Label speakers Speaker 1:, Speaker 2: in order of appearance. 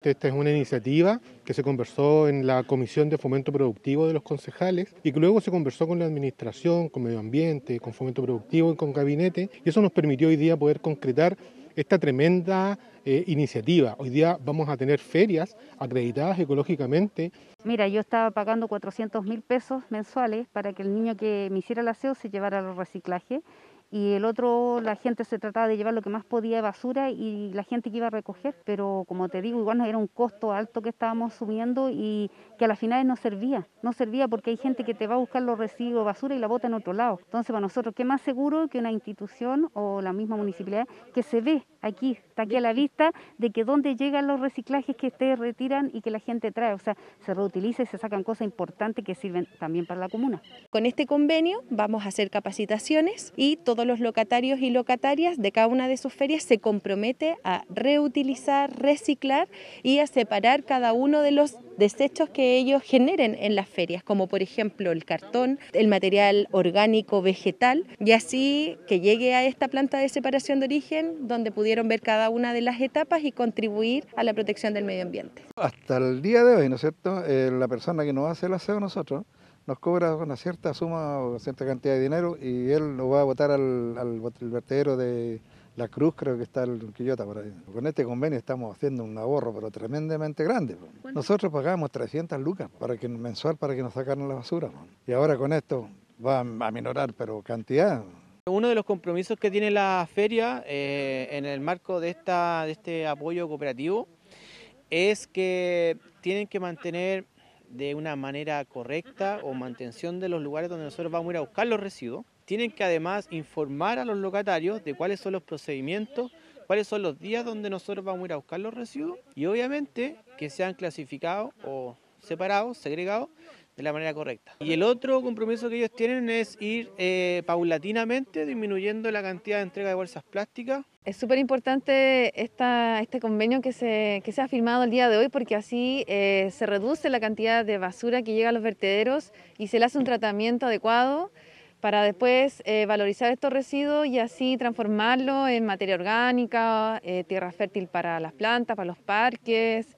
Speaker 1: Esta es una iniciativa que se conversó en la Comisión de Fomento Productivo de los concejales y que luego se conversó con la Administración, con Medio Ambiente, con Fomento Productivo y con Gabinete y eso nos permitió hoy día poder concretar esta tremenda eh, iniciativa. Hoy día vamos a tener ferias acreditadas ecológicamente.
Speaker 2: Mira, yo estaba pagando 400 mil pesos mensuales para que el niño que me hiciera el aseo se llevara al reciclaje y el otro la gente se trataba de llevar lo que más podía de basura y la gente que iba a recoger, pero como te digo, igual no era un costo alto que estábamos subiendo y que a las finales no servía, no servía porque hay gente que te va a buscar los residuos basura y la bota en otro lado. Entonces para nosotros, ¿qué más seguro que una institución o la misma municipalidad que se ve aquí, está aquí a la vista de que dónde llegan los reciclajes que ustedes retiran y que la gente trae, o sea, se reutiliza y se sacan cosas importantes que sirven también para la comuna.
Speaker 3: Con este convenio vamos a hacer capacitaciones y todos los locatarios y locatarias de cada una de sus ferias se compromete a reutilizar, reciclar y a separar cada uno de los desechos que ellos generen en las ferias, como por ejemplo el cartón, el material orgánico vegetal, y así que llegue a esta planta de separación de origen donde pudieron ver cada una de las etapas y contribuir a la protección del medio ambiente.
Speaker 4: Hasta el día de hoy, ¿no es cierto? Eh, la persona que nos hace el aseo nosotros nos cobra una cierta suma o cierta cantidad de dinero y él lo va a botar al, al vertedero de la Cruz, creo que está el Quillota por ahí. Con este convenio estamos haciendo un ahorro, pero tremendamente grande. Nosotros pagamos 300 lucas para que, mensual para que nos sacaran la basura. Y ahora con esto va a minorar, pero cantidad.
Speaker 5: Uno de los compromisos que tiene la feria eh, en el marco de, esta, de este apoyo cooperativo es que tienen que mantener de una manera correcta o mantención de los lugares donde nosotros vamos a ir a buscar los residuos. Tienen que además informar a los locatarios de cuáles son los procedimientos, cuáles son los días donde nosotros vamos a ir a buscar los residuos y obviamente que sean clasificados o separados, segregados de la manera correcta. Y el otro compromiso que ellos tienen es ir eh, paulatinamente disminuyendo la cantidad de entrega de bolsas plásticas.
Speaker 6: Es súper importante este convenio que se, que se ha firmado el día de hoy porque así eh, se reduce la cantidad de basura que llega a los vertederos y se le hace un tratamiento adecuado para después eh, valorizar estos residuos y así transformarlo en materia orgánica, tierra fértil para las plantas, para los parques.